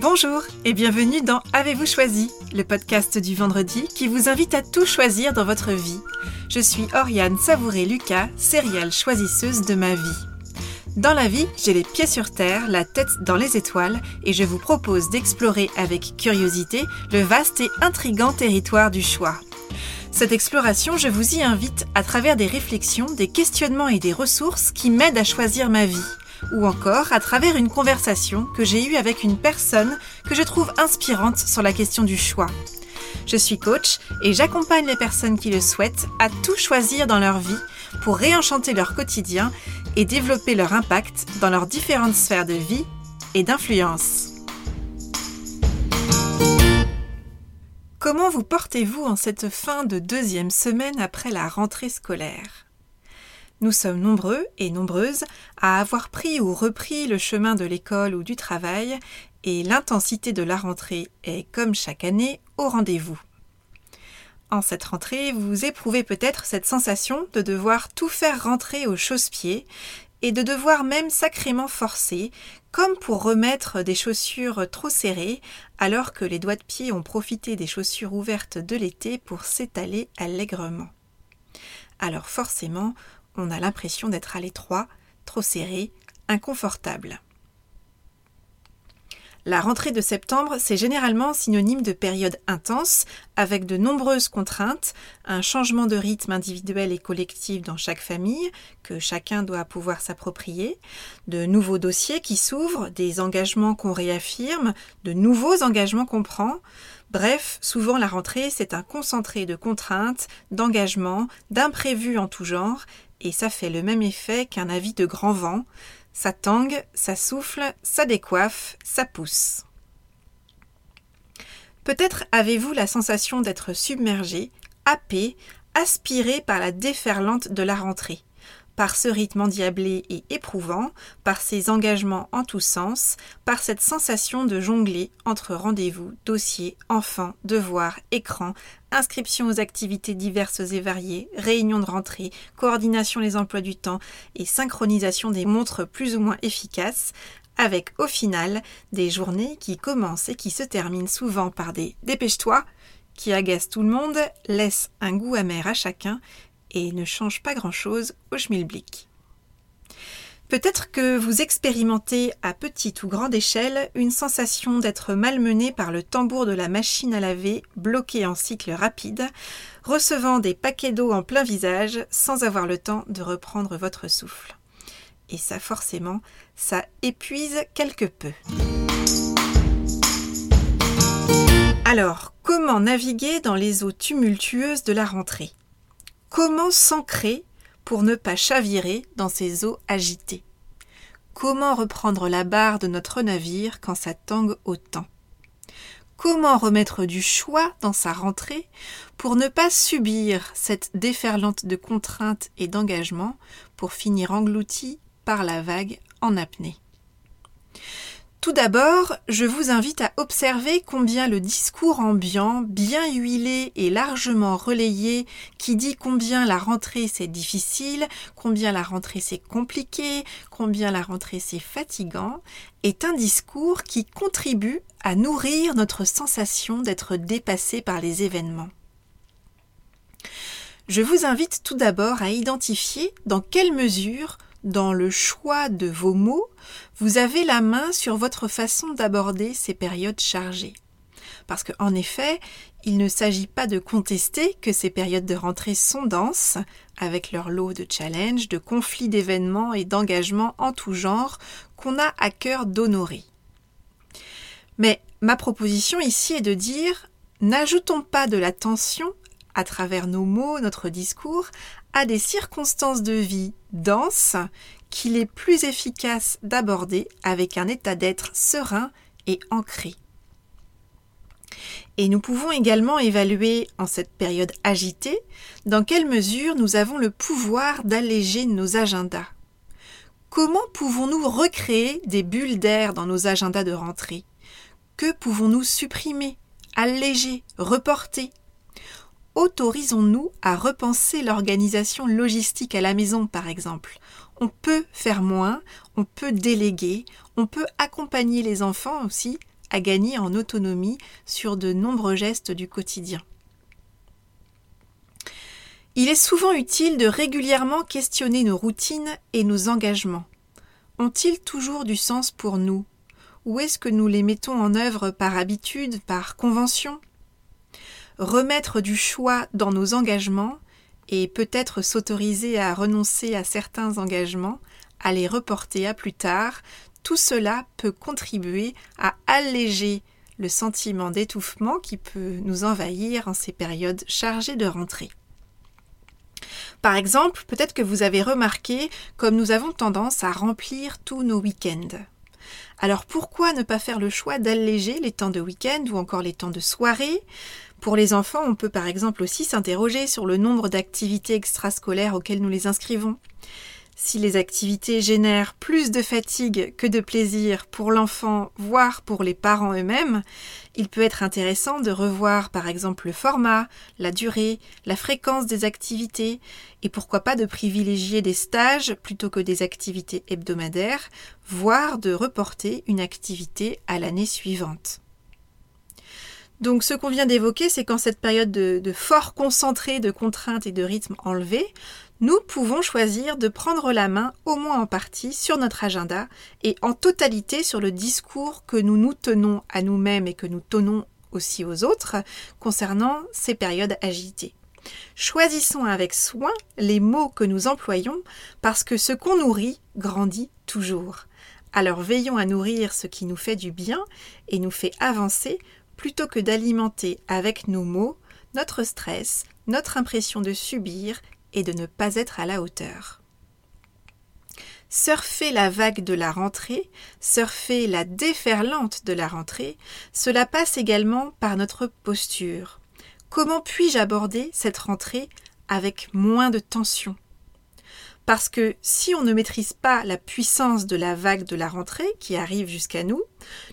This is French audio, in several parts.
Bonjour et bienvenue dans Avez-vous choisi, le podcast du vendredi qui vous invite à tout choisir dans votre vie. Je suis Oriane Savouré-Lucas, céréale choisisseuse de ma vie. Dans la vie, j'ai les pieds sur terre, la tête dans les étoiles et je vous propose d'explorer avec curiosité le vaste et intrigant territoire du choix. Cette exploration, je vous y invite à travers des réflexions, des questionnements et des ressources qui m'aident à choisir ma vie ou encore à travers une conversation que j'ai eue avec une personne que je trouve inspirante sur la question du choix. Je suis coach et j'accompagne les personnes qui le souhaitent à tout choisir dans leur vie pour réenchanter leur quotidien et développer leur impact dans leurs différentes sphères de vie et d'influence. Comment vous portez-vous en cette fin de deuxième semaine après la rentrée scolaire? Nous sommes nombreux et nombreuses à avoir pris ou repris le chemin de l'école ou du travail, et l'intensité de la rentrée est, comme chaque année, au rendez-vous. En cette rentrée, vous éprouvez peut-être cette sensation de devoir tout faire rentrer au chausse-pied et de devoir même sacrément forcer, comme pour remettre des chaussures trop serrées, alors que les doigts de pied ont profité des chaussures ouvertes de l'été pour s'étaler allègrement. Alors forcément, on a l'impression d'être à l'étroit, trop serré, inconfortable. La rentrée de septembre, c'est généralement synonyme de période intense, avec de nombreuses contraintes, un changement de rythme individuel et collectif dans chaque famille, que chacun doit pouvoir s'approprier, de nouveaux dossiers qui s'ouvrent, des engagements qu'on réaffirme, de nouveaux engagements qu'on prend. Bref, souvent la rentrée, c'est un concentré de contraintes, d'engagements, d'imprévus en tout genre, et ça fait le même effet qu'un avis de grand vent. Ça tangue, ça souffle, ça décoiffe, ça pousse. Peut-être avez-vous la sensation d'être submergé, happé, aspiré par la déferlante de la rentrée par ce rythme endiablé et éprouvant, par ces engagements en tous sens, par cette sensation de jongler entre rendez-vous, dossiers, enfants, devoirs, écrans, inscription aux activités diverses et variées, réunions de rentrée, coordination des emplois du temps et synchronisation des montres plus ou moins efficaces, avec au final des journées qui commencent et qui se terminent souvent par des dépêche-toi, qui agacent tout le monde, laissent un goût amer à chacun et ne change pas grand-chose au schmilblick. Peut-être que vous expérimentez à petite ou grande échelle une sensation d'être malmené par le tambour de la machine à laver bloqué en cycle rapide, recevant des paquets d'eau en plein visage sans avoir le temps de reprendre votre souffle. Et ça forcément, ça épuise quelque peu. Alors, comment naviguer dans les eaux tumultueuses de la rentrée? Comment s'ancrer pour ne pas chavirer dans ces eaux agitées? Comment reprendre la barre de notre navire quand ça tangue autant? Comment remettre du choix dans sa rentrée pour ne pas subir cette déferlante de contraintes et d'engagements pour finir englouti par la vague en apnée? Tout d'abord, je vous invite à observer combien le discours ambiant, bien huilé et largement relayé, qui dit combien la rentrée c'est difficile, combien la rentrée c'est compliqué, combien la rentrée c'est fatigant, est un discours qui contribue à nourrir notre sensation d'être dépassé par les événements. Je vous invite tout d'abord à identifier dans quelle mesure dans le choix de vos mots, vous avez la main sur votre façon d'aborder ces périodes chargées. Parce qu'en effet, il ne s'agit pas de contester que ces périodes de rentrée sont denses, avec leur lot de challenges, de conflits d'événements et d'engagements en tout genre qu'on a à cœur d'honorer. Mais ma proposition ici est de dire n'ajoutons pas de la tension à travers nos mots, notre discours, à des circonstances de vie denses qu'il est plus efficace d'aborder avec un état d'être serein et ancré. Et nous pouvons également évaluer en cette période agitée dans quelle mesure nous avons le pouvoir d'alléger nos agendas. Comment pouvons-nous recréer des bulles d'air dans nos agendas de rentrée? Que pouvons-nous supprimer, alléger, reporter? Autorisons-nous à repenser l'organisation logistique à la maison, par exemple, on peut faire moins, on peut déléguer, on peut accompagner les enfants aussi à gagner en autonomie sur de nombreux gestes du quotidien. Il est souvent utile de régulièrement questionner nos routines et nos engagements. Ont-ils toujours du sens pour nous? Ou est-ce que nous les mettons en œuvre par habitude, par convention? Remettre du choix dans nos engagements et peut-être s'autoriser à renoncer à certains engagements, à les reporter à plus tard, tout cela peut contribuer à alléger le sentiment d'étouffement qui peut nous envahir en ces périodes chargées de rentrée. Par exemple, peut-être que vous avez remarqué comme nous avons tendance à remplir tous nos week-ends. Alors pourquoi ne pas faire le choix d'alléger les temps de week-end ou encore les temps de soirée? Pour les enfants, on peut par exemple aussi s'interroger sur le nombre d'activités extrascolaires auxquelles nous les inscrivons. Si les activités génèrent plus de fatigue que de plaisir pour l'enfant, voire pour les parents eux-mêmes, il peut être intéressant de revoir par exemple le format, la durée, la fréquence des activités, et pourquoi pas de privilégier des stages plutôt que des activités hebdomadaires, voire de reporter une activité à l'année suivante. Donc ce qu'on vient d'évoquer, c'est qu'en cette période de, fort concentré de contraintes et de rythme enlevés, nous pouvons choisir de prendre la main, au moins en partie, sur notre agenda et en totalité sur le discours que nous nous tenons à nous-mêmes et que nous tenons aussi aux autres concernant ces périodes agitées. Choisissons avec soin les mots que nous employons parce que ce qu'on nourrit grandit toujours. Alors veillons à nourrir ce qui nous fait du bien et nous fait avancer plutôt que d'alimenter avec nos mots notre stress, notre impression de subir et de ne pas être à la hauteur. Surfer la vague de la rentrée, surfer la déferlante de la rentrée, cela passe également par notre posture. Comment puis-je aborder cette rentrée avec moins de tension? Parce que si on ne maîtrise pas la puissance de la vague de la rentrée qui arrive jusqu'à nous,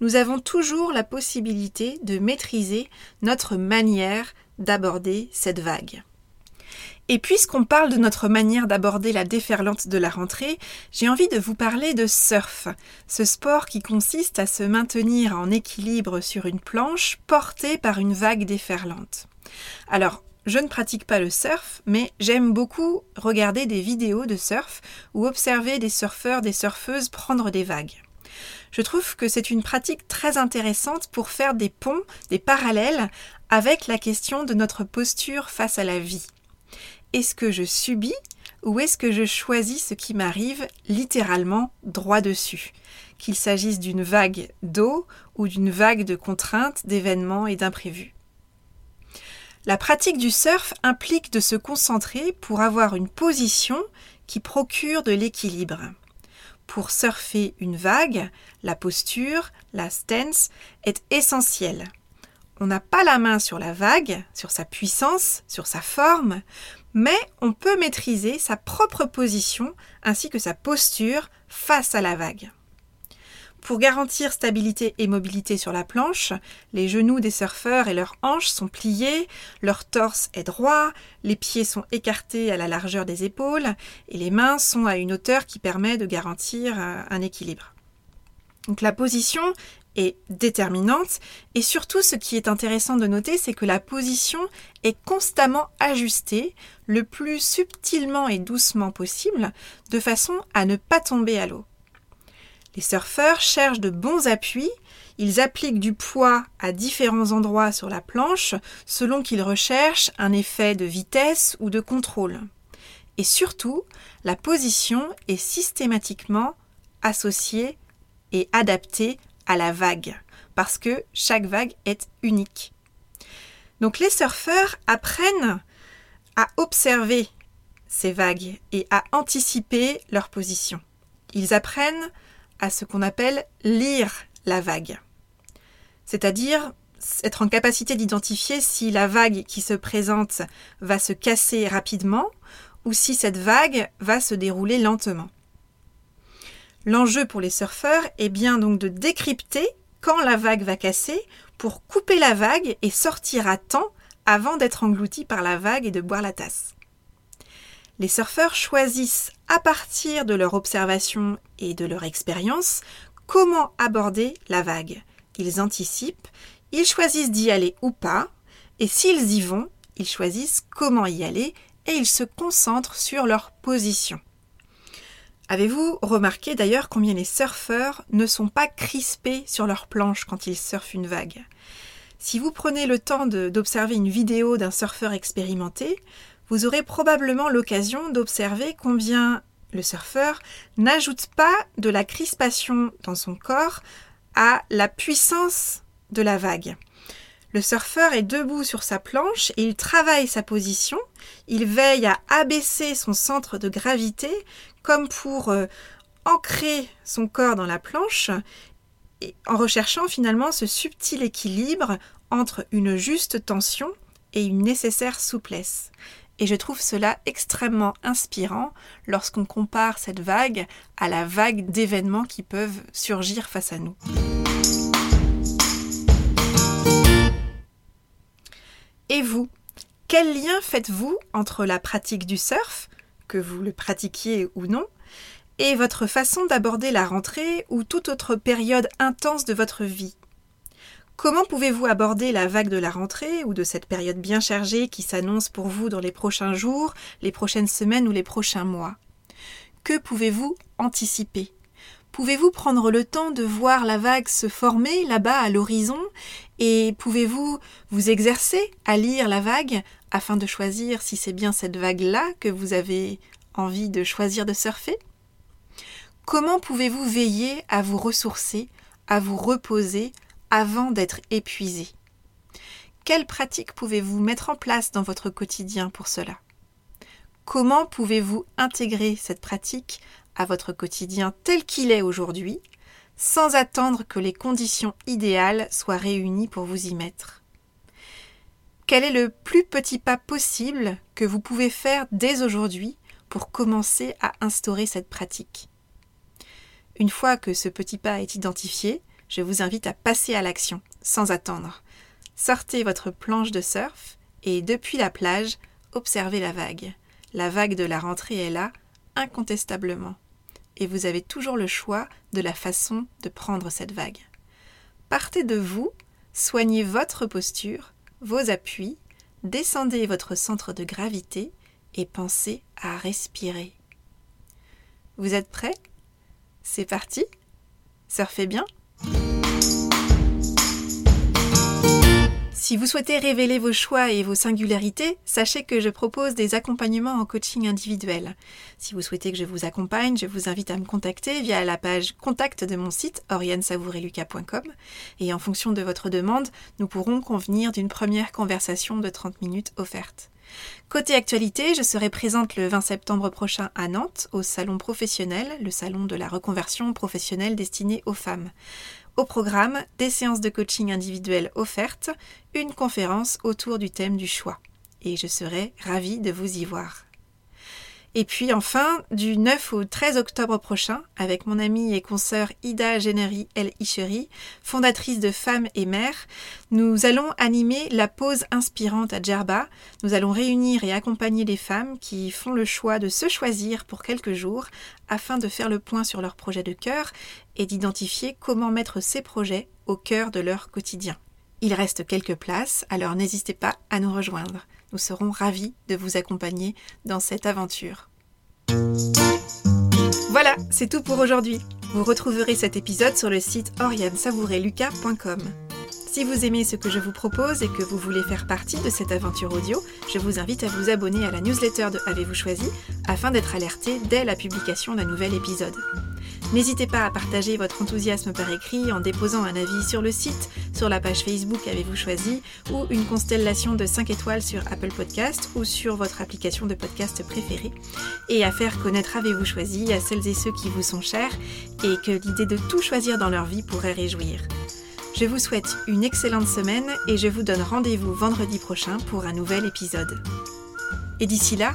nous avons toujours la possibilité de maîtriser notre manière d'aborder cette vague. Et puisqu'on parle de notre manière d'aborder la déferlante de la rentrée, j'ai envie de vous parler de surf, ce sport qui consiste à se maintenir en équilibre sur une planche portée par une vague déferlante. Alors, je ne pratique pas le surf, mais j'aime beaucoup regarder des vidéos de surf ou observer des surfeurs, des surfeuses prendre des vagues. Je trouve que c'est une pratique très intéressante pour faire des ponts, des parallèles avec la question de notre posture face à la vie. Est-ce que je subis ou est-ce que je choisis ce qui m'arrive littéralement droit dessus? Qu'il s'agisse d'une vague d'eau ou d'une vague de contraintes, d'événements et d'imprévus. La pratique du surf implique de se concentrer pour avoir une position qui procure de l'équilibre. Pour surfer une vague, la posture, la stance, est essentielle. On n'a pas la main sur la vague, sur sa puissance, sur sa forme, mais on peut maîtriser sa propre position ainsi que sa posture face à la vague. Pour garantir stabilité et mobilité sur la planche, les genoux des surfeurs et leurs hanches sont pliés, leur torse est droit, les pieds sont écartés à la largeur des épaules et les mains sont à une hauteur qui permet de garantir euh, un équilibre. Donc la position est déterminante et surtout ce qui est intéressant de noter c'est que la position est constamment ajustée le plus subtilement et doucement possible de façon à ne pas tomber à l'eau. Les surfeurs cherchent de bons appuis, ils appliquent du poids à différents endroits sur la planche selon qu'ils recherchent un effet de vitesse ou de contrôle. Et surtout, la position est systématiquement associée et adaptée à la vague, parce que chaque vague est unique. Donc les surfeurs apprennent à observer ces vagues et à anticiper leur position. Ils apprennent à ce qu'on appelle lire la vague, c'est-à-dire être en capacité d'identifier si la vague qui se présente va se casser rapidement ou si cette vague va se dérouler lentement. L'enjeu pour les surfeurs est bien donc de décrypter quand la vague va casser pour couper la vague et sortir à temps avant d'être englouti par la vague et de boire la tasse. Les surfeurs choisissent à partir de leur observation et de leur expérience comment aborder la vague. Ils anticipent, ils choisissent d'y aller ou pas, et s'ils y vont, ils choisissent comment y aller et ils se concentrent sur leur position. Avez-vous remarqué d'ailleurs combien les surfeurs ne sont pas crispés sur leur planche quand ils surfent une vague? Si vous prenez le temps d'observer une vidéo d'un surfeur expérimenté, vous aurez probablement l'occasion d'observer combien le surfeur n'ajoute pas de la crispation dans son corps à la puissance de la vague. Le surfeur est debout sur sa planche et il travaille sa position, il veille à abaisser son centre de gravité comme pour euh, ancrer son corps dans la planche en recherchant finalement ce subtil équilibre entre une juste tension et une nécessaire souplesse. Et je trouve cela extrêmement inspirant lorsqu'on compare cette vague à la vague d'événements qui peuvent surgir face à nous. Et vous Quel lien faites-vous entre la pratique du surf, que vous le pratiquiez ou non, et votre façon d'aborder la rentrée ou toute autre période intense de votre vie? Comment pouvez-vous aborder la vague de la rentrée ou de cette période bien chargée qui s'annonce pour vous dans les prochains jours, les prochaines semaines ou les prochains mois? Que pouvez-vous anticiper? Pouvez-vous prendre le temps de voir la vague se former là-bas à l'horizon? Et pouvez-vous vous exercer à lire la vague afin de choisir si c'est bien cette vague-là que vous avez envie de choisir de surfer? Comment pouvez-vous veiller à vous ressourcer, à vous reposer, avant d'être épuisé. Quelles pratiques pouvez-vous mettre en place dans votre quotidien pour cela? Comment pouvez-vous intégrer cette pratique à votre quotidien tel qu'il est aujourd'hui, sans attendre que les conditions idéales soient réunies pour vous y mettre? Quel est le plus petit pas possible que vous pouvez faire dès aujourd'hui pour commencer à instaurer cette pratique? Une fois que ce petit pas est identifié, je vous invite à passer à l'action, sans attendre. Sortez votre planche de surf et depuis la plage, observez la vague. La vague de la rentrée est là, incontestablement. Et vous avez toujours le choix de la façon de prendre cette vague. Partez de vous, soignez votre posture, vos appuis, descendez votre centre de gravité et pensez à respirer. Vous êtes prêts? C'est parti? Surfez bien? thank you Si vous souhaitez révéler vos choix et vos singularités, sachez que je propose des accompagnements en coaching individuel. Si vous souhaitez que je vous accompagne, je vous invite à me contacter via la page contact de mon site oriansavoureluca.com et en fonction de votre demande, nous pourrons convenir d'une première conversation de 30 minutes offerte. Côté actualité, je serai présente le 20 septembre prochain à Nantes au salon professionnel, le salon de la reconversion professionnelle destiné aux femmes. Au programme, des séances de coaching individuelles offertes, une conférence autour du thème du choix. Et je serai ravie de vous y voir. Et puis enfin, du 9 au 13 octobre prochain, avec mon amie et consoeur Ida Généry El Icheri, fondatrice de Femmes et Mères, nous allons animer la pause inspirante à Djerba. Nous allons réunir et accompagner les femmes qui font le choix de se choisir pour quelques jours afin de faire le point sur leurs projets de cœur et d'identifier comment mettre ces projets au cœur de leur quotidien. Il reste quelques places, alors n'hésitez pas à nous rejoindre. Nous serons ravis de vous accompagner dans cette aventure. Voilà, c'est tout pour aujourd'hui. Vous retrouverez cet épisode sur le site oriansavoureluca.com. Si vous aimez ce que je vous propose et que vous voulez faire partie de cette aventure audio, je vous invite à vous abonner à la newsletter de Avez-vous choisi afin d'être alerté dès la publication d'un nouvel épisode. N'hésitez pas à partager votre enthousiasme par écrit en déposant un avis sur le site, sur la page Facebook Avez-vous choisi ou une constellation de 5 étoiles sur Apple Podcast ou sur votre application de podcast préférée et à faire connaître Avez-vous choisi à celles et ceux qui vous sont chers et que l'idée de tout choisir dans leur vie pourrait réjouir. Je vous souhaite une excellente semaine et je vous donne rendez-vous vendredi prochain pour un nouvel épisode. Et d'ici là,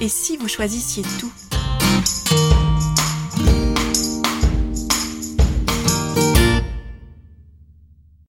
et si vous choisissiez tout?